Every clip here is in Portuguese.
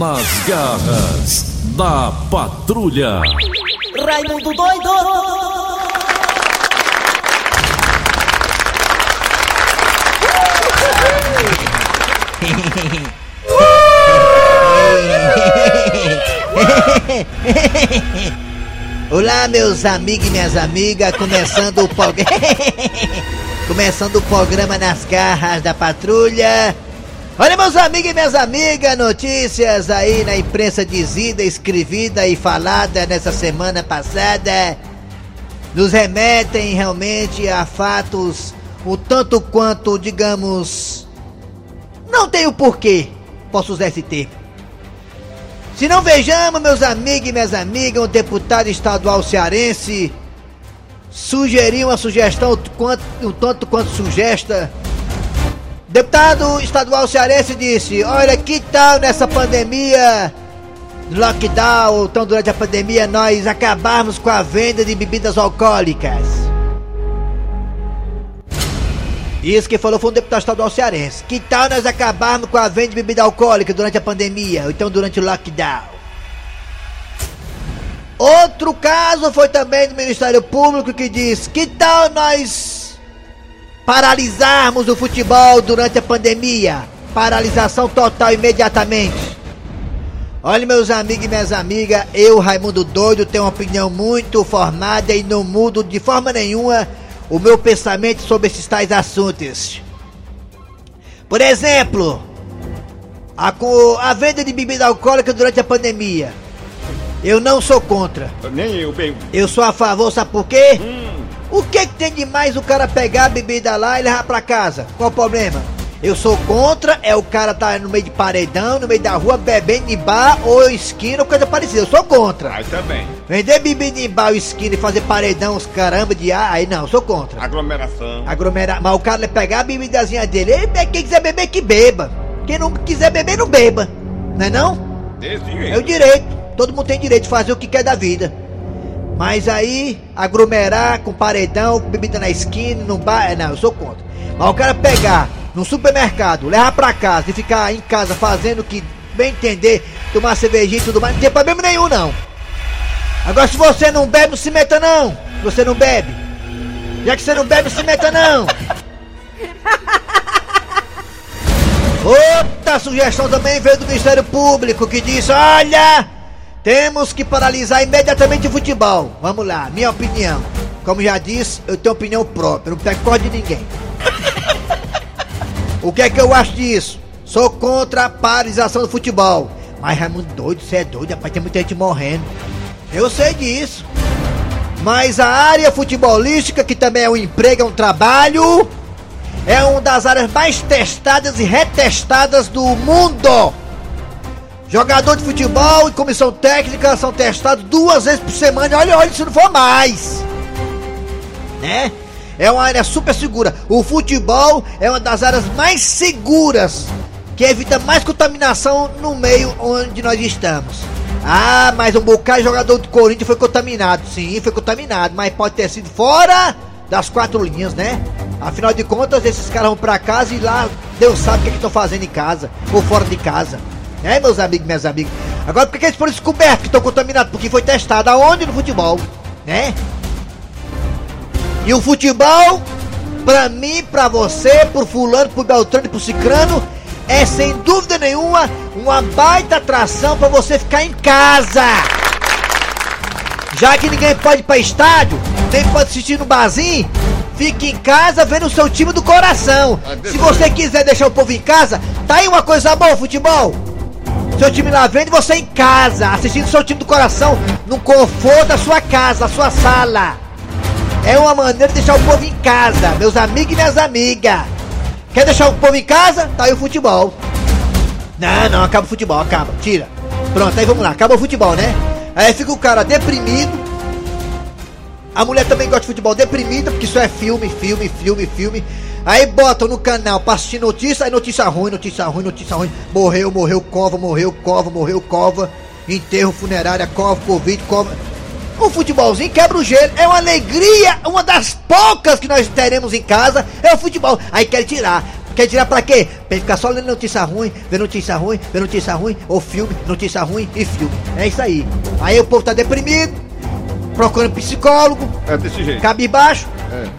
Nas garras da patrulha. Raimundo doido! Olá, meus amigos e minhas amigas, começando o programa. começando o programa nas garras da patrulha. Olha, meus amigos e minhas amigas, notícias aí na imprensa dizida, escrevida e falada nessa semana passada nos remetem realmente a fatos o tanto quanto, digamos, não tem o porquê, posso usar esse termo. Se não vejamos, meus amigos e minhas amigas, um deputado estadual cearense sugeriu uma sugestão um tanto quanto sugesta. Deputado estadual cearense disse: Olha, que tal nessa pandemia, lockdown, então durante a pandemia, nós acabarmos com a venda de bebidas alcoólicas? Isso que falou foi um deputado estadual cearense. Que tal nós acabarmos com a venda de bebida alcoólica durante a pandemia, ou então durante o lockdown? Outro caso foi também do Ministério Público que diz: que tal nós paralisarmos o futebol durante a pandemia? Paralisação total imediatamente. Olha, meus amigos e minhas amigas, eu, Raimundo Doido, tenho uma opinião muito formada e não mudo de forma nenhuma o meu pensamento sobre esses tais assuntos. Por exemplo, a, a venda de bebida alcoólica durante a pandemia. Eu não sou contra. Nem eu, bem. Eu sou a favor, sabe por quê? Hum. O que, que tem de mais o cara pegar a bebida lá e levar pra casa? Qual o problema? Eu sou contra, é o cara tá no meio de paredão, no meio da rua, bebendo em bar ou esquina ou coisa parecida. Eu sou contra. Aí também. Vender bebida em bar ou esquina e fazer paredão, os caramba de ar, aí não, eu sou contra. Aglomeração. Aglomeração. Mas o cara pegar a bebidazinha dele, quem quiser beber, que beba. Quem não quiser beber, não beba. Não é não? Desse jeito. É o direito. Todo mundo tem direito de fazer o que quer da vida. Mas aí, aglomerar com paredão, bebida na esquina, no bar, não, eu sou contra. Mas o cara pegar no supermercado, levar pra casa e ficar em casa fazendo o que bem entender, tomar cervejinha e tudo mais, não tem problema nenhum não. Agora se você não bebe, não se meta não. Você não bebe. Já que você não bebe, se meta não. Outra sugestão também veio do Ministério Público que disse: olha, temos que paralisar imediatamente o futebol. Vamos lá, minha opinião. Como já disse, eu tenho opinião própria, não pego corda de ninguém. O que é que eu acho disso? Sou contra a paralisação do futebol. Mas Raimundo doido, você é doido, rapaz, tem muita gente morrendo. Eu sei disso. Mas a área futebolística, que também é um emprego, é um trabalho, é uma das áreas mais testadas e retestadas do mundo. Jogador de futebol e comissão técnica são testados duas vezes por semana. Olha, olha, se não for mais. Né? é uma área super segura. O futebol é uma das áreas mais seguras, que evita mais contaminação no meio onde nós estamos. Ah, mas um bocado jogador do Corinthians foi contaminado. Sim, foi contaminado, mas pode ter sido fora das quatro linhas, né? Afinal de contas, esses caras vão pra casa e lá Deus sabe o que é estão fazendo em casa ou fora de casa. Né, meus amigos, minhas amigas? Agora, por que eles foram descobertos que estão contaminados? Porque foi testado aonde no futebol, né? E o futebol, pra mim, pra você, pro fulano, pro Beltrano e pro Cicrano, é sem dúvida nenhuma uma baita atração para você ficar em casa. Já que ninguém pode ir pra estádio, nem pode assistir no barzinho, fique em casa vendo o seu time do coração. Se você quiser deixar o povo em casa, tá aí uma coisa boa, futebol. Seu time lá vendo você em casa, assistindo seu time do coração, no conforto da sua casa, da sua sala. É uma maneira de deixar o povo em casa, meus amigos e minhas amigas. Quer deixar o povo em casa? Tá aí o futebol. Não, não, acaba o futebol, acaba, tira. Pronto, aí vamos lá, acaba o futebol, né? Aí fica o cara deprimido. A mulher também gosta de futebol deprimida, porque isso é filme, filme, filme, filme. Aí botam no canal pra assistir notícia, aí notícia ruim, notícia ruim, notícia ruim. Morreu, morreu, cova, morreu, cova, morreu, cova. Enterro, funerária, cova, covid, cova. O futebolzinho quebra o gelo, é uma alegria, uma das poucas que nós teremos em casa é o futebol. Aí quer tirar, Quer tirar pra quê? Pra ele ficar só lendo notícia ruim, vendo notícia ruim, vendo notícia ruim, ou filme, notícia ruim e filme. É isso aí. Aí o povo tá deprimido, procurando psicólogo, É desse jeito. cabisbaixo.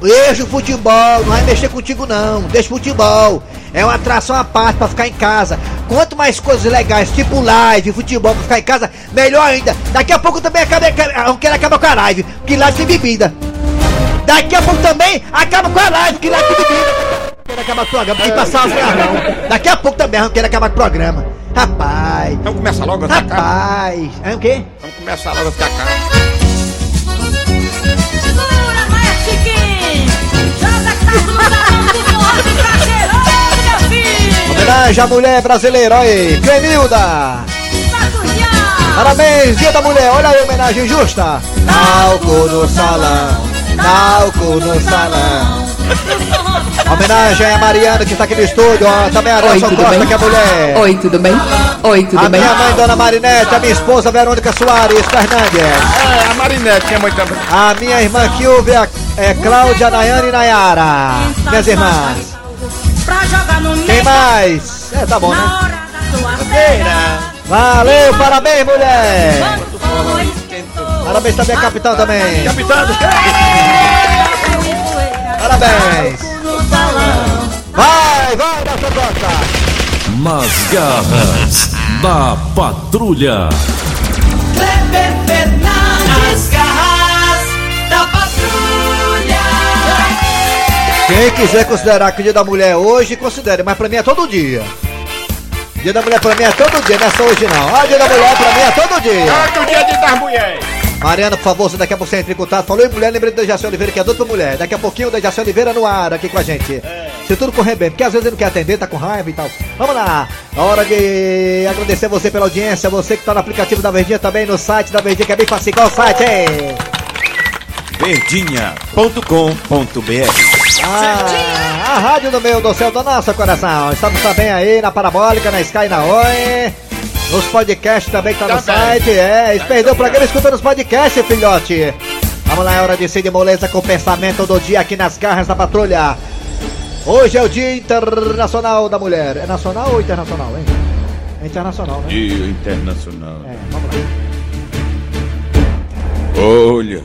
Deixa o futebol, não vai mexer contigo não. Deixa o futebol. É uma atração à parte pra ficar em casa. Quanto mais coisas legais, tipo live, futebol pra ficar em casa, melhor ainda. Daqui a pouco também acaba, não quero acabar com a live, que live tem bebida. Daqui a pouco também acaba com a live, que live tem bebida. Quero acabar com o programa, tem que passar os carrão. Daqui a pouco também quero acabar com o programa. Rapaz, Vamos começar logo a rapaz. É o quê? Vamos começar logo a ficar Homenagem à mulher brasileira, aí. Clemilda. Parabéns, dia da mulher, olha aí a homenagem justa. Talco no salão, talco no salão. Homenagem a Mariana que está aqui no estúdio, ó, também a Nelson tudo Costa bem? que é mulher. Oi, tudo bem? Oi, tudo A bem? minha mãe, Dona Marinete, a minha esposa, Verônica Soares Fernandes. É, a Marinete, que é muito. A minha irmã Kilvia, é Cláudia, Nayane e Nayara. Minhas irmãs. Pra jogar no meio Quem mais? É, tá bom, né? feira! Valeu, parabéns, mulher. Parabéns também capitão também. Capitão Parabéns. Vai, vai, Nelson Costa. Nas garras da patrulha. Quem quiser considerar que o dia da mulher é hoje, considere, mas pra mim é todo dia. Dia da mulher pra mim é todo dia, não é só hoje não. Ah, dia da mulher pra mim é todo dia. Todo dia de das mulheres. Mariana, por favor, você daqui a pouco você entra em contato. Falou em mulher, lembrei do Dejaci Oliveira, que é pra mulher. Daqui a pouquinho o Dejaci Oliveira no ar aqui com a gente. Se tudo correr bem, porque às vezes ele não quer atender, tá com raiva e tal. Vamos lá, hora de agradecer você pela audiência, você que tá no aplicativo da Verdinha também, no site da Verdinha, que é bem fácil. Qual o site, hein? verdinha.com.br Ah, a rádio do meu, do céu, do nosso coração. Estamos também aí na Parabólica, na Sky, na Oi. Nos podcasts também que tá no Também. site. É, se perdeu o programa, escuta nos podcasts, filhote. Vamos lá, é hora de ser de moleza com o pensamento do dia aqui nas garras da patrulha. Hoje é o Dia Internacional da Mulher. É nacional ou internacional, hein? É internacional, né? Dia Internacional. É, vamos lá. Olha.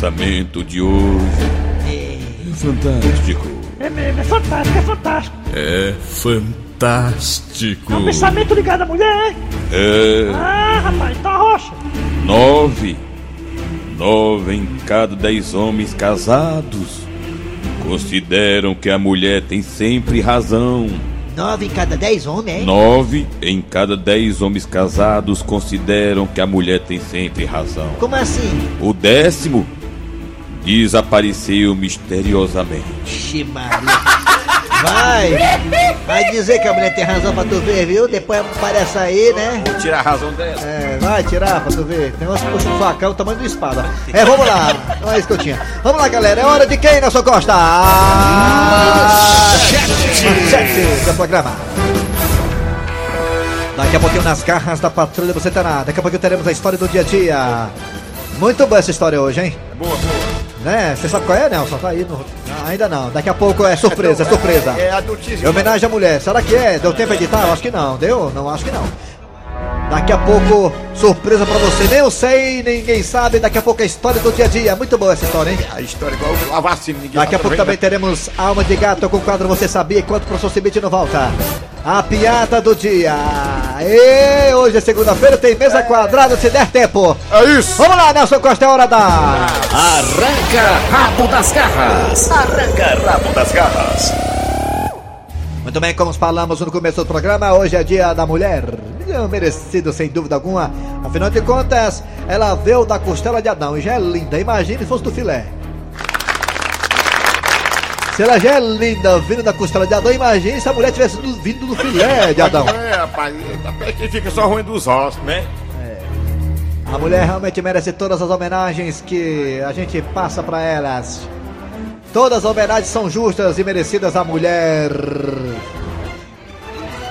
Pensamento de hoje. É fantástico. É mesmo, é fantástico, é fantástico. É fantástico. É um pensamento ligado à mulher, é? É Ah, rapaz, tá rocha. nove. Nove em cada dez homens casados consideram que a mulher tem sempre razão. Nove em cada dez homens, hein? Nove em cada dez homens casados consideram que a mulher tem sempre razão. Como assim? O décimo desapareceu misteriosamente. Ixi, Maria. Vai! Vai dizer que a mulher tem razão pra tu ver, viu? Depois aparece aí, né? Tira a razão dela. É, vai tirar pra tu ver. Tem que puxam um facão, o tamanho do espada. É, vamos lá. Não é isso que eu tinha. Vamos lá, galera. É hora de quem, Nelson Costa? Manchete do programa. Daqui a pouquinho nas garras da patrulha você terá. Daqui a pouquinho teremos a história do dia a dia. Muito boa essa história hoje, hein? Boa, boa. Né? Você sabe qual é, Nelson? Tá aí no... Não, ainda não. Daqui a pouco é surpresa, é surpresa. É a notícia. É homenagem à mulher. Será que é? Deu tempo pra editar? Eu acho que não. Deu? Não, acho que não. Daqui a pouco, surpresa pra você. Nem eu sei, ninguém sabe. Daqui a pouco a história do dia a dia. Muito boa essa história, hein? A história igual a vacina. Ninguém Daqui a pouco também né? teremos Alma de Gato com o quadro Você Sabia enquanto o professor Cibite não volta. A piada do dia. E hoje é segunda-feira, tem mesa quadrada se der tempo. É isso. Vamos lá, Nelson Costa, é hora da. Arranca rabo das garras. Arranca rabo das garras. Muito bem, como falamos no começo do programa, hoje é dia da mulher. Merecido, sem dúvida alguma. Afinal de contas, ela veio da costela de Adão e já é linda. Imagine se fosse do filé. Se ela já é linda vindo da costela de Adão, imagine se a mulher tivesse do- vindo do filé de Adão. É, rapaz. Até que fica só ruim dos ossos, né? A mulher realmente merece todas as homenagens que a gente passa pra elas. Todas as homenagens são justas e merecidas à mulher.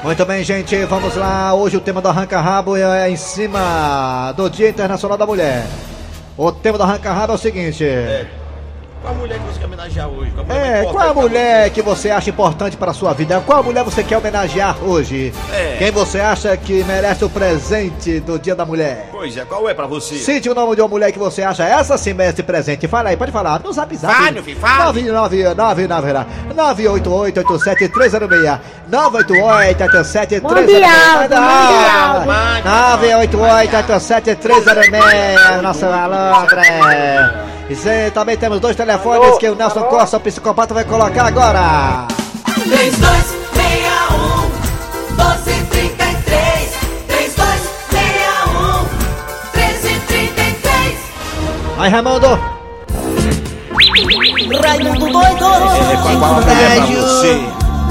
Muito bem, gente, vamos lá. Hoje o tema do Arranca Rabo é em cima do Dia Internacional da Mulher. O tema do Arranca Rabo é o seguinte: Qual a mulher que você quer homenagear hoje? Qual a mulher É, qual a mulher que você acha importante para a sua vida? Qual mulher você quer homenagear hoje? É. Quem você acha que merece o presente do Dia da Mulher? Pois é, qual é pra você? Cite o nome de uma mulher que você acha essa sim merece presente. Fala aí, pode falar. No zap zap. Fale, filho, fale. 988-988-7306. 988-87306. Mundial, mundial. 988-87306. Nosso malandro. E também temos dois telefones que o Nelson Costa, o psicopata, vai colocar agora. 3261 1233 3261 1333 Aí, Raimundo. Raimundo doido! É, a mulher pra você?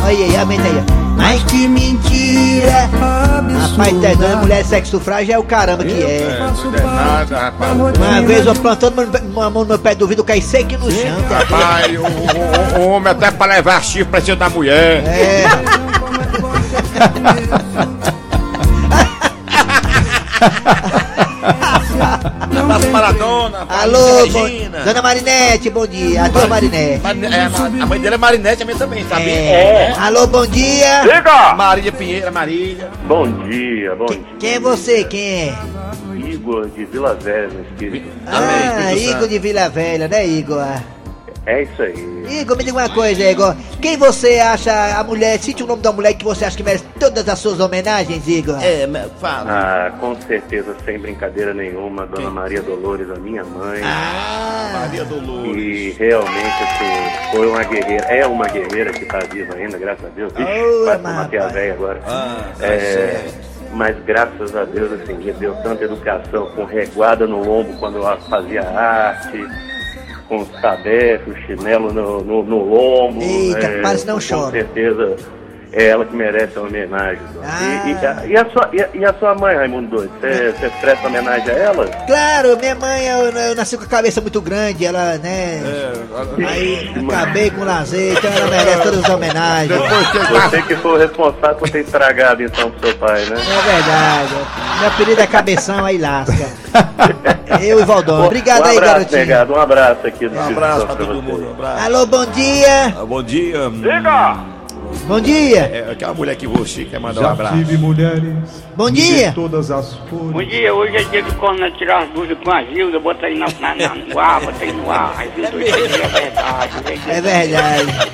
Olha aí, aumenta aí. Mas que mentira! Rapaz, tá doido, mulher sexo frágil é o caramba que é. É, não é nada, rapaz. Uma vez eu plantando uma mão no meu pé do vidro, caí seco no chão. tá? Rapaz, o, o- o homem até pra levar chifre pra cima da mulher. É, Abraço Maradona. rapaz, alô, Regina. dona Marinete, bom dia. A dona Marinete. Marine- é, a a mãe dele é Marinete, a minha também, sabe? É. Alô, bom dia. Marília Pinheira, Marília. Bom dia, bom dia. Quem é você? Quem é? Igor de Vila Velha, no Espírito. Ah, Espírito Igor Santo. de Vila Velha, né, Igor? É isso aí. Igor, me diga uma coisa, Igor. Quem você acha a mulher? Cite o nome da mulher que você acha que merece todas as suas homenagens, Igor. É, fala. Ah, com certeza, sem brincadeira nenhuma, Dona Maria Dolores, a minha mãe. Ah, Maria Dolores. E realmente, assim, foi uma guerreira, é uma guerreira que tá viva ainda, graças a Deus. Vixe, quase mas matei a velha agora. Ah, tá É, certo. mas graças a Deus, assim, me deu tanta educação, com reguada no lombo quando eu fazia arte, com os cabeços, chinelo no, no, no lombo. Eita, parece não com chora. certeza é ela que merece a homenagem. Ah. E, e a, e a sua, e, a, e a sua mãe, Raimundo Doido? Você você presta homenagem a ela? claro, minha mãe, eu, eu nasci com a cabeça muito grande, ela, né? Aí acabei com o lazer, então ela merece todas as homenagens. Você que foi o responsável por ter estragado então pro seu pai, né? É verdade. Meu apelido é Cabeção, aí lasca. Eu e Valdão. Obrigado um aí, abraço, garotinho. negado. Um abraço aqui do Um abraço pra todo você. mundo, um abraço. Alô, bom dia. Ah, Bom dia. Bom dia. É aquela mulher que você quer mandar um Já abraço. tive mulheres Bom de dia. todas as Bom cores. dia, hoje é dia do Coronel tirar as dúvidas com a Gilda, bota aí na, na, na- no ar, bota aí no ar, aí aí é verdade. hoje dia É verdade.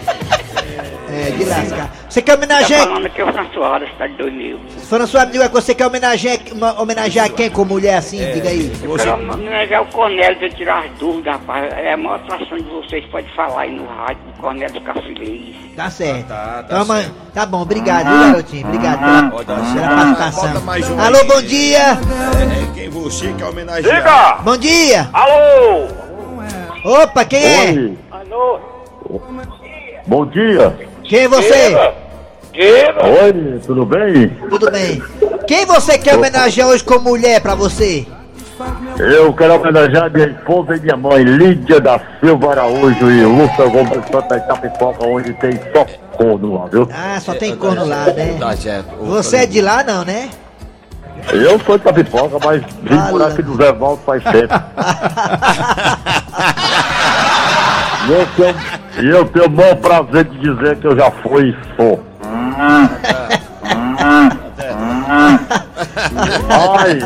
É, de lascar. Você quer Tá homenagear? falando aqui é o François, cidade de 2000. Falando sua amiga, você quer homenagear, uma- homenagear quem com mulher assim? Diga aí. Eu quero homenagear o Cornélio de tirar as dúvidas, rapaz. É a maior atração de vocês, pode falar aí no rádio, o Cornélio ficar feliz. Tá certo. tá, tá Então, certo. tá bom, obrigado, viu, garotinho? Obrigado pela, dar pela participação. Um Alô, aí. bom dia. É quem você quer homenagear. Bom dia. Alô! Opa, quem é? Alô? Bom dia. Quem é você? Diga! Oi, tudo bem? Tudo bem. Quem você quer homenagear hoje com mulher pra você? Eu quero homenagear minha esposa e minha mãe, Lídia da Silva Araújo e Lúcia Gomes Santa Itapipoca, onde tem só corno lá, viu? Ah, só tem corno lá, né? Tá certo. Você é de lá não, né? Eu sou de Itapipoca, mas vim por aqui do Zé Valdo faz tempo. E eu tenho, e eu tenho o maior prazer de dizer que eu já fui e sou. Ai,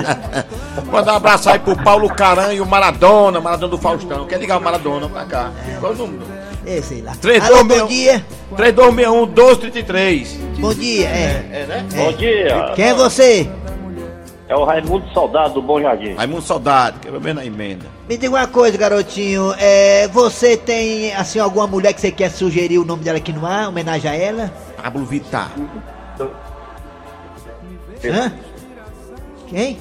Manda um abraço aí pro Paulo Caran e o Maradona, Maradona do Faustão. Quer ligar o Maradona pra cá? Qual o número? É, sei lá. Três, Alô, dois, bom meu. dia. 3261 1233. Bom dia, é. É, né? Bom dia. Quem é você? é o Raimundo Soldado do Bom Jardim. Raimundo Saudade, quer ver na emenda. Me diga uma coisa, garotinho. É, você tem, assim, alguma mulher que você quer sugerir o nome dela aqui no ar? Homenagem a ela? Pablo Vittar. Hã? Quem?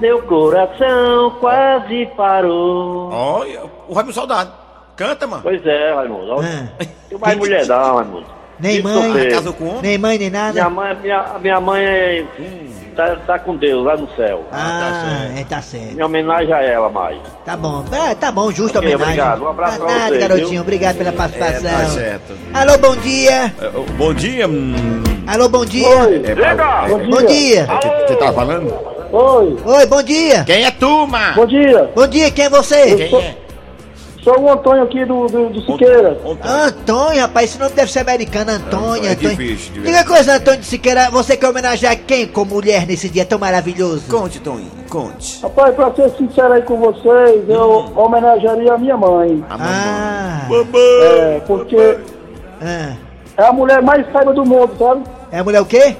Meu coração quase parou. Olha, o Raimundo Saudade. Canta, mano. Pois é, Raimundo. Hã? Tem mais mulher não, Raimundo. Nem Isso mãe, mesmo. Casou com homem? nem mãe, nem nada? Minha mãe, minha, minha mãe é, tá, tá com Deus lá no céu. Ah, é, tá certo. Minha homenagem a ela mais. Tá bom. É, tá bom, justa Ok, homenagem. obrigado. Um abraço Tá pra nada, você, garotinho. viu? Obrigado pela participação. É, tá certo. Alô, bom dia. É, Bom dia. hum, Alô, bom dia. É, Paulo, Bom dia. é, Você tava falando? Oi, Oi, bom dia. Quem é tu, mano? bom dia. Bom dia, quem é você? Quem é? Sou o Antônio aqui do, do, do Siqueira. Antônio, rapaz, esse nome deve ser americano, Antônio. É Antônio. difícil de ver. Diga uma coisa, Antônio de Siqueira, você quer homenagear quem como mulher nesse dia tão maravilhoso? Conte, Toninho, conte. Rapaz, pra ser sincero aí com vocês, eu homenagearia a minha mãe. Ah, É, porque ah. é a mulher mais sábia do mundo, sabe? É a mulher o quê?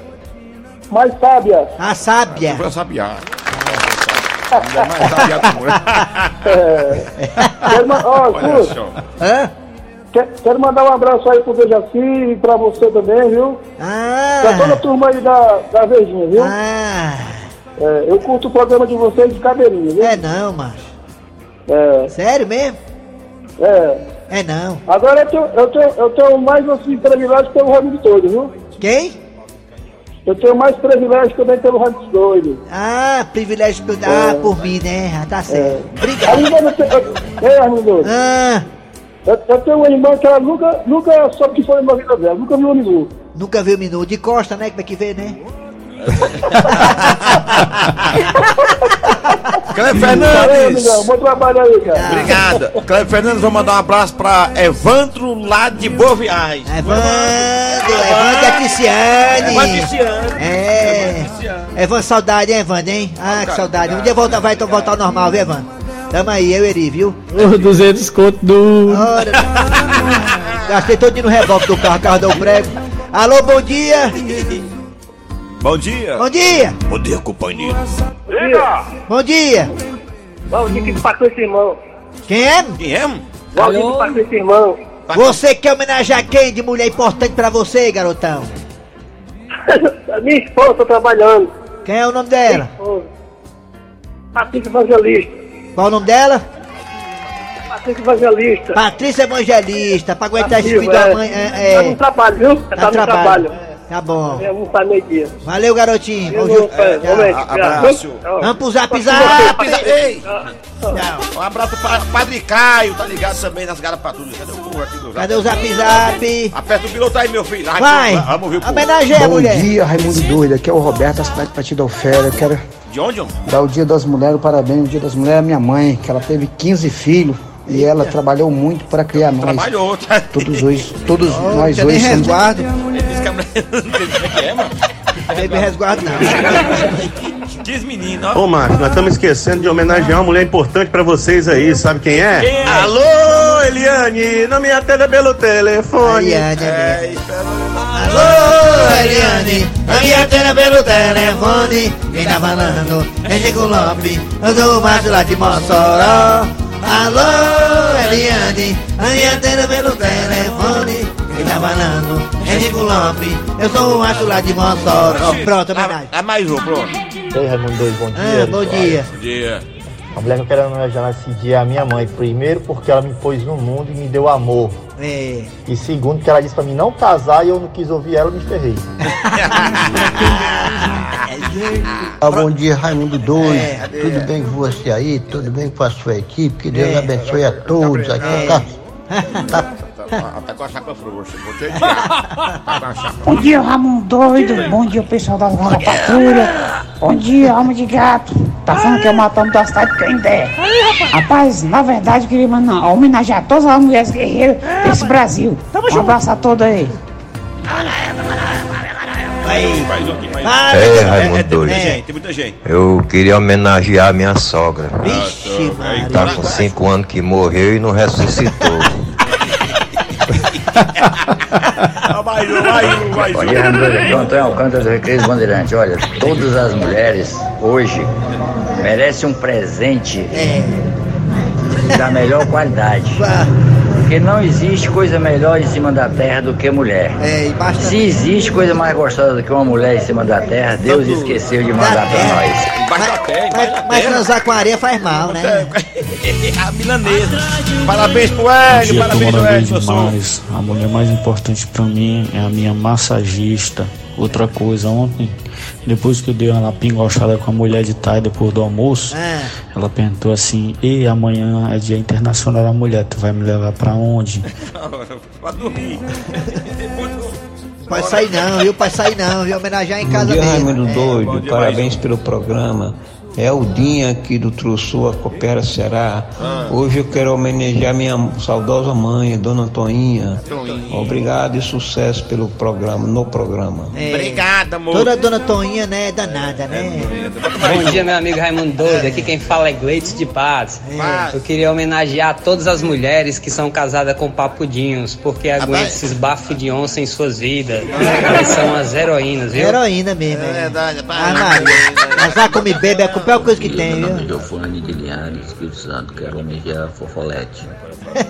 Mais sábia. A sábia. Pra sabiar. Ainda mais sabiá do mundo. É. Quero, ma- Olha quer- mandar um abraço aí pro Dejaci e pra você também, viu? Pra toda a Ah, turma aí da, da Verdinha, viu? ah. É, eu curto o programa de vocês de cadeirinha, viu? É não, macho. É, Sério mesmo? é. É não. Agora eu tenho, eu tenho, eu tenho mais assim, privilégio pelo Raimundo Doido, viu? Quem? Eu tenho mais privilégio também pelo Raimundo Doido. Ah, privilégio por, ah, por mim, né? Ah, tá certo. Obrigado. Não tem. Ei, Doido. Ah, Eu, eu tenho uma irmã que ela nunca, nunca soube que foi na vida dela, nunca viu o Nilu. nunca viu o minuto de costa, né? Como é que vê, né? Cleber Valeu. Fernandes. Bom trabalho aí, cara. Obrigado. Cleber Fernandes, vou mandar um abraço pra Evandro lá de Boa Viagem. Evandro, Evandro e a Ticiane. Evandro Ticiane. É. Evandro, saudade, hein, Evandro, hein? Ah, que saudade. Um dia volta, vai então voltar ao normal, viu, Evandro? Tamo aí, eu e Eri, viu? Ô, 200 conto do. Ora. Gastei todo no reboque do carro, carro deu prego. Alô, bom dia. Bom dia. Bom dia. Bom dia, companheiro. Bom dia. Valdir que patrou esse irmão. Quem é? Quem é? Valdir que patrou esse irmão. Você quer homenagear quem de mulher importante pra você, garotão? Minha esposa tá trabalhando. Quem é o nome dela? Patrícia Evangelista. Qual o nome dela? Patrícia Evangelista. Patrícia Evangelista, pra aguentar esse Viu, filho da é. mãe. Tá É, no é, trabalho, viu? tá Tá, no no trabalho. trabalho. Tá bom. Eu vou. Valeu, garotinho. Eu vou, é, tchau. abraço. Tchau. Vamos pro zap zap. ei. Um abraço para Padre Caio, tá ligado também nas garapaturas. Cadê o povo aqui do Cadê o zap zap? Aperta o piloto aí, meu filho. Vai. Vamos ouvir o povo. Homenageia a Bom mulher. dia, Raimundo Doido. Aqui é o Roberto, da cidade de Partido Alfera. Eu quero De onde, homem? dar o Dia das Mulheres, parabéns. O Dia das Mulheres à minha mãe, que ela teve 15 filhos e ela trabalhou muito para criar nós. Trabalhou, tá? Todos hoje, todos nós hoje somos. Resguardo. Ele disse que a mulher não tem como é que é, mano. Teve resguardo, não. Diz menino, ó. Ô, Marcos, nós estamos esquecendo de homenagear uma mulher importante pra vocês aí, sabe quem é? Quem é? Alô, Eliane, não me atenda pelo telefone. Ariane, É, espera. Alô, Eliane, a minha antena pelo telefone. Quem tá falando é Chico Lopes, eu sou o macho lá de Mossoró. Alô, Eliane, a minha antena pelo telefone. Tá é Chico Lopes, eu sou o macho lá de Mossoró. Pronto, homenagem. É mais um, pronto. Ei, Raimundo Doido, bom dia. Ah, bom dia. Bom dia. A mulher que eu quero homenagear nesse dia é a minha mãe. Primeiro, porque ela me pôs no mundo e me deu amor. É. E segundo, que ela disse pra mim não casar e eu não quis ouvir ela, eu me ferrei. Ah, bom dia, Raimundo Doido. É, Tudo bem com você aí? Tudo bem com a sua equipe? Que Deus É. abençoe a todos aqui. Tá? Tá, tá com a chapa frouxa. Botei de Tá com a chapa. Bom dia, Ramon Doido. Bom dia, pessoal da Zona Patrulha. Bom dia, alma de gato. Tá falando que eu matamos da cidade de Canindé. Rapaz, na verdade, eu queria mandar- homenagear todas as mulheres guerreiras desse Brasil. Um abraço a todos aí. Aí. Mais um mais um. É, É, Raimundo é, Doido. gente, tem muita gente. Eu queria homenagear minha sogra. Vixe, Maria. Tá com cinco anos que morreu e não ressuscitou. Ah, Mais um, mais um, mais Bom dia, é o Antônio Alcântara do Recreio Bandeirante. Olha, todas as mulheres hoje merecem um presente da melhor qualidade. Porque não existe coisa melhor em cima da terra do que mulher. É, e. Se existe coisa mais gostosa do que uma mulher em cima da terra, Deus esqueceu de mandar pra nós. Embaixo da terra, embaixo da Mas, mas terra. transar com areia faz mal, né? A milanesa. Parabéns pro Hélio, parabéns pro Hélio. A mulher mais importante pra mim é a minha massagista. Outra coisa, ontem, depois que eu dei uma pingochada com a mulher de tarde depois do almoço, Ah, ela perguntou assim: E amanhã é Dia Internacional da Mulher, tu vai me levar pra onde? Pra dormir. pode sair não, viu? Pode sair não, viu? Homenagear em casa dia, mesmo. Raimundo É. Doido. Parabéns pelo programa. É o Dinha aqui do Trussua, Copera Ceará. Hoje eu quero homenagear minha saudosa mãe, Dona Antoinha. Obrigado e sucesso pelo programa, no programa. É, Obrigado, amor. Toda dona Toinha, né, é danada, né? Bom dia, meu amigo Raimundo Doido. Aqui quem fala é Gleides de Paz. Eu queria homenagear todas as mulheres que são casadas com papudinhos, porque aguentam esses bafos de onça em suas vidas. Elas são as heroínas, viu? Heroína mesmo. É verdade, Ah. Mas vai comer bebe é a pior coisa que tem, viu? é Giovanni de Linhares, Espírito Santo. Quero homenagear a Fofolete.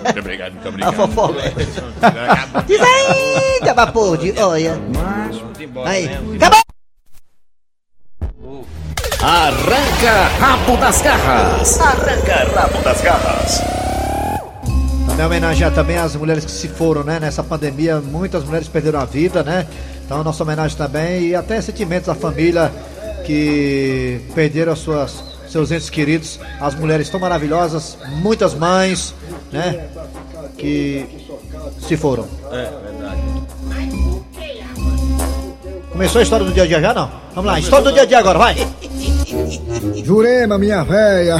Muito obrigado, muito A obrigado. fofolete. Diz aí, vapor de olha. Aí, acabou! Arranca rabo das garras. Arranca rabo das garras. Também homenagear também as mulheres que se foram, né? Nessa pandemia, muitas mulheres perderam a vida, né? Então, nossa homenagem também e até sentimentos à família que perderam as suas, seus entes queridos. As mulheres tão maravilhosas, muitas mães, né? Que se foram. É, verdade. Começou a história do dia a dia já, não? Vamos lá, história do dia a dia agora, vai! Jurema, minha véia.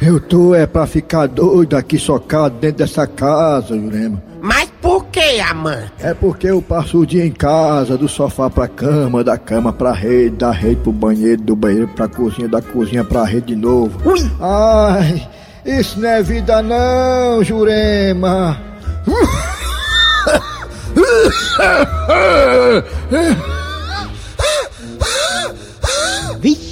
Eu tô é pra ficar doido aqui socado dentro dessa casa, Jurema. Que, amante? É porque eu passo o dia em casa, do sofá pra cama, da cama pra rede, da rede pro banheiro, do banheiro pra cozinha, da cozinha pra rede de novo. Ai, isso não é vida não, Jurema.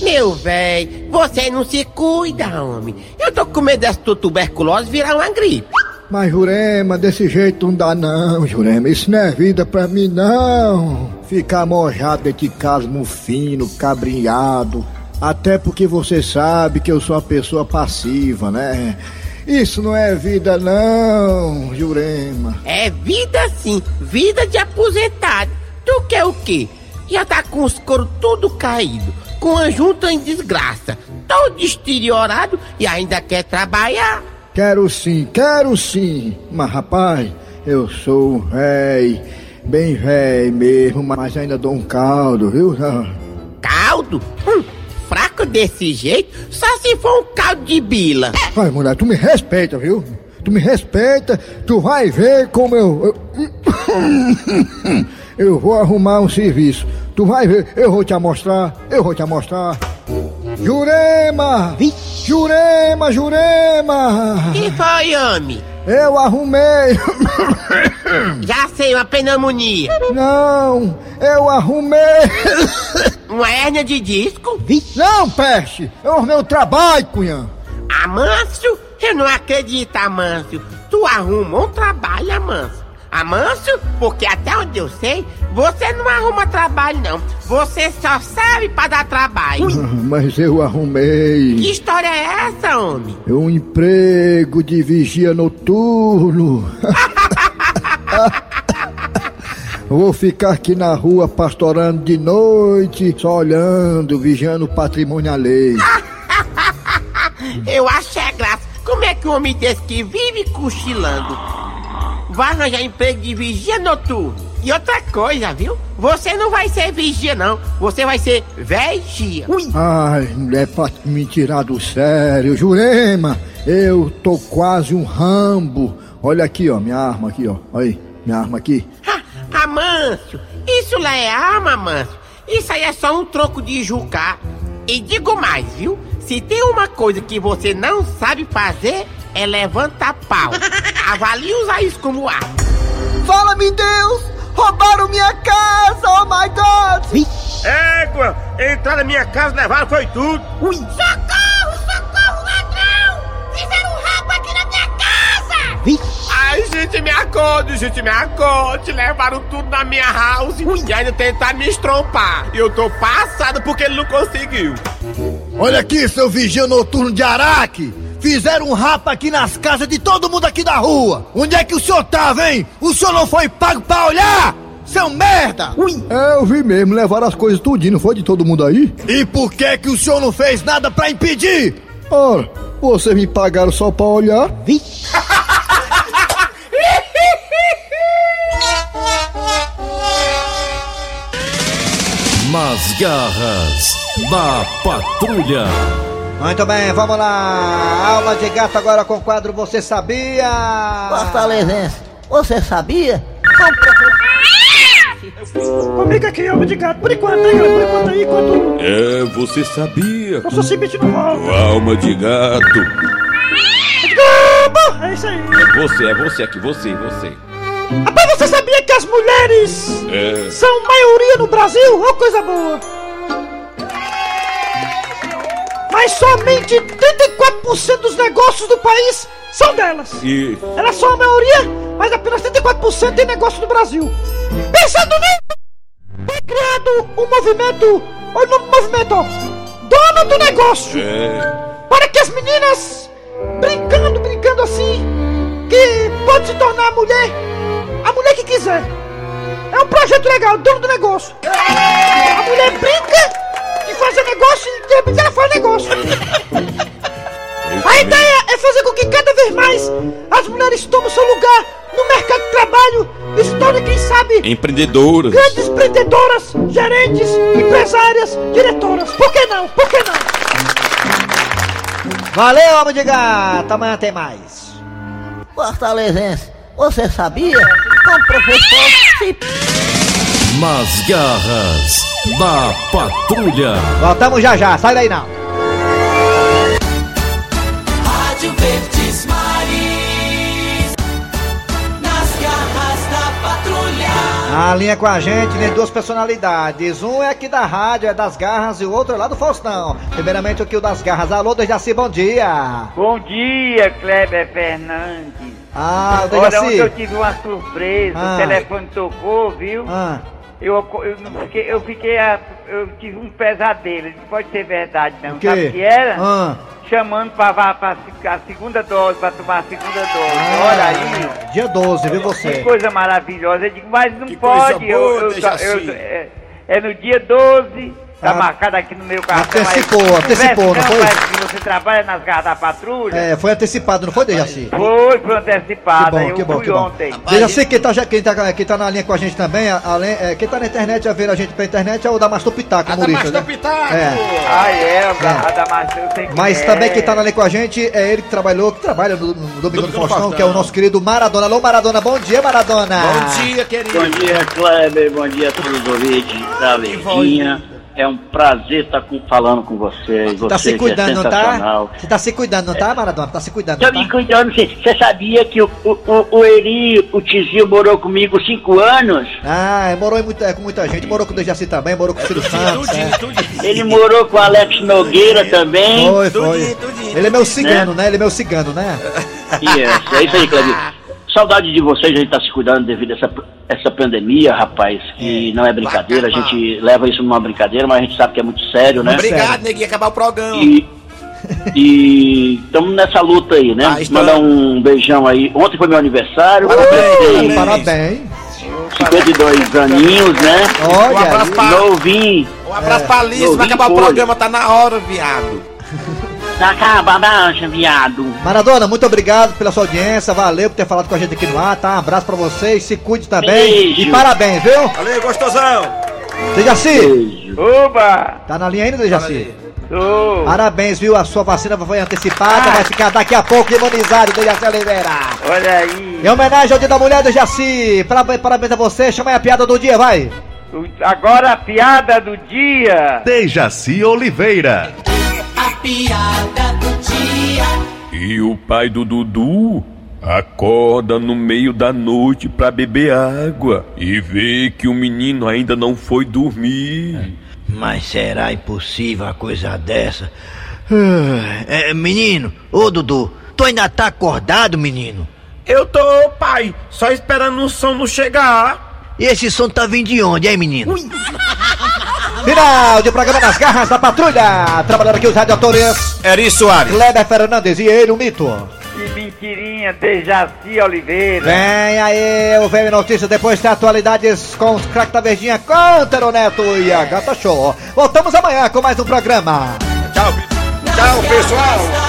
Meu véi, você não se cuida, homem. Eu tô com medo dessa tuberculose virar uma gripe. Mas Jurema, desse jeito não dá não, Jurema. Isso não é vida pra mim não. Ficar mojado dentro de casa, mufino, cabrinhado. Até porque você sabe que eu sou uma pessoa passiva, né? Isso não é vida não, Jurema. É vida sim, vida de aposentado. Tu quer o quê? Já tá com os coros tudo caído, com a junta em desgraça, todo deteriorado e ainda quer trabalhar. Quero sim, quero sim. Mas rapaz, eu sou um véi, bem véi mesmo, mas ainda dou um caldo, viu? Caldo? Hum, fraco desse jeito, só se for um caldo de bila. Vai, mulher, tu me respeita, viu? Tu me respeita, tu vai ver como eu. Eu, eu vou arrumar um serviço. Tu vai ver, eu vou te mostrar, eu vou te mostrar. Jurema! Jurema, Jurema! Que foi, homem? Eu arrumei! Já sei, uma pneumonia. Não, eu arrumei! Uma hérnia de disco? Não, peste! Eu arrumei o trabalho, cunhã! Amâncio? Eu não acredito, Amâncio. Tu arruma um trabalho, Amâncio. Amâncio? Porque até onde eu sei, você não arruma trabalho, não. Você só serve pra dar trabalho. Mas eu arrumei. Que história é essa, homem? Um emprego de vigia noturno. Vou ficar aqui na rua pastorando de noite, só olhando, vigiando o patrimônio alheio. Eu acho é graça. Como é que um homem desse que vive cochilando vai arranjar emprego de vigia noturno? E outra coisa, viu? Você não vai ser vigia, não. Você vai ser vigia. Ai, mulher, pra me tirar do sério, Jurema, eu tô quase um rambo. Olha aqui, ó, minha arma aqui, ó. Olha aí, minha arma aqui. Amâncio, isso lá é arma, Amâncio. Isso aí é só um troco de jucar. E digo mais, viu? Se tem uma coisa que você não sabe fazer, é levantar pau. Avalie usar isso como arma. Fala-me, Deus! Roubaram minha casa, oh my God! Égua, entrar na minha casa levaram foi tudo. Ui. Socorro, socorro, ladrão! Fizeram um rabo aqui na minha casa! Ai, gente, me acorde, gente, me acorde. Levaram tudo na minha house e ainda tentaram me estrompar. E eu tô passado porque ele não conseguiu. Olha aqui, seu vigia noturno de Araque! Fizeram um rapa aqui nas casas de todo mundo aqui da rua! Onde é que o senhor tava, hein? O senhor não foi pago pra olhar? Seu merda! É, eu vi mesmo, levaram as coisas tudinho, não foi de todo mundo aí? E por que que o senhor não fez nada pra impedir? Ora, vocês me pagaram só pra olhar? garras da patrulha. Muito bem, vamos lá. Aula de gato agora com o quadro Você Sabia? Fortalezense, você sabia? Comigo aqui, alma de gato. Por enquanto, aí, por enquanto aí, enquanto. É, você sabia? Eu sou simplesmente no mal. Alma de gato. É isso aí. É você, é você aqui, você, você. Rapaz, você sabia que as mulheres É. são maioria no Brasil? Ó, coisa boa. Mas somente 34% dos negócios do país são delas. E. Elas são a maioria, mas apenas 34% tem negócio no Brasil. Pensando nisso, foi criado um movimento, o nome do movimento, ó, Dona do Negócio, É. para que as meninas, brincando, brincando assim, que pode se tornar a mulher, a mulher que quiser. É um projeto legal, dono do negócio. A mulher brinca fazer negócio e de repente ela faz negócio. A ideia é fazer com que cada vez mais as mulheres tomem seu lugar no mercado de trabalho e se tornem, quem sabe, Empreendedoras. grandes empreendedoras, gerentes, empresárias, diretoras. Por que não? Por que não? Valeu, alma de gato. Amanhã tem mais. Fortalezense, você sabia? Com o professor. Nas garras da patrulha. Voltamos já já, sai daí não. Rádio Verdes Maris. Nas garras da patrulha. A linha com a gente tem duas personalidades. Um é aqui da rádio, é das garras, e o outro é lá do Faustão. Primeiramente aqui o das garras. Alô, Dejaci, bom dia. Bom dia, Kleber Fernandes. Ah, o Olha, ontem eu Dejaci. tive uma surpresa, Ah. o telefone tocou, viu? Ah, Eu, eu, não fiquei, eu fiquei, a- eu tive um pesadelo, não pode ser verdade não. O? Sabe o que era? Ah. Chamando pra, pra, pra a segunda dose, pra tomar a segunda dose. Olha aí. dia 12, viu Que você? coisa maravilhosa. Eu digo, mas não coisa pode. eu, boa, eu, Dejaci. eu- é, é no dia 12, tá Ah. marcado aqui no meu cartão. Antecipou, aí. antecipou, não foi? que você trabalha nas garras da patrulha? É, foi antecipado, não foi, Dejaci? Foi, foi Que antecipado. bom, eu que bom, fui que bom. ontem. Dejaci, quem tá, já- quem, tá, quem tá na linha com a gente também, além, é, quem tá na internet a ver a gente pela internet é o da Mastor Pitaco, humorista, né? É. Ah, é, o garra da maçã, eu sei que Mas é. também quem tá na linha com a gente é ele que trabalhou, que trabalha no, no Domingo do Faustão, que é o nosso querido Maradona. Alô, Maradona, bom dia, Maradona. querido. Bom dia, Kleber. Bom dia a todos os ouvintes da Verdinha. É um prazer estar com- falando com vocês. Tá Você se cuidando, que é não tá? Você tá se cuidando, não tá, Maradona? Tá se cuidando, Tô tá? me cuidando, você você sabia que o, o, o, Eri, o Tizio, morou comigo cinco anos? Ah, morou em muita, com muita gente, morou com o Dejaci também, morou com o Ciro Santos. é. Ele morou com o Alex Nogueira também. Foi, foi. Ele é meu cigano, né? Ele é meu cigano, né? Isso, é isso aí, Kleber. Saudade de vocês, a gente tá se cuidando devido a essa, essa pandemia, rapaz, que não é brincadeira, a gente leva isso numa brincadeira, mas a gente sabe que é muito sério, né? Obrigado, neguinho, acabar o programa. E e estamos nessa luta aí, né? Ah. Mandar um beijão aí. Ontem foi meu aniversário. Parabéns, parabéns. 52 aninhos, né? Olha Um abraço pra- Novinho. Um abraço É. pra Alice, vai acabar o folha. programa, tá na hora, viado. Tá acabando a ancha, viado. Maradona, muito obrigado pela sua audiência, valeu por ter falado com a gente aqui no ar, tá? Um abraço pra vocês, se cuide também. Beijo. E parabéns, viu? Valeu, gostosão. Dejaci, Oba! tá na linha ainda, Dejaci? Tô. Parabéns, viu? A sua vacina foi antecipada, vai ficar daqui a pouco imunizado, Dejaci Oliveira. Olha aí. Em homenagem ao Dia da Mulher, Dejaci, parabéns, parabéns a você, chama aí a piada do dia, vai. Agora a piada do dia. Dejaci Oliveira. A piada do dia. E o pai do Dudu acorda no meio da noite pra beber água e vê que o menino ainda não foi dormir. Mas será impossível uma coisa dessa? Ah, é, menino, ô Dudu, tu ainda tá acordado, menino? Eu tô, pai, só esperando o som não chegar. E esse som tá vindo de onde, hein, menino? Final de programa nas garras da patrulha. Trabalhando aqui os radiadores. Eri Soares. Kleber Fernandes e ele, o mito. Que mentirinha, Dejaci Oliveira. Vem aí, o VM Notícias, depois tem atualidades com os craques da Verdinha, com o Tero Neto e a Gata Show. Voltamos amanhã com mais um programa. Tchau, tchau, pessoal.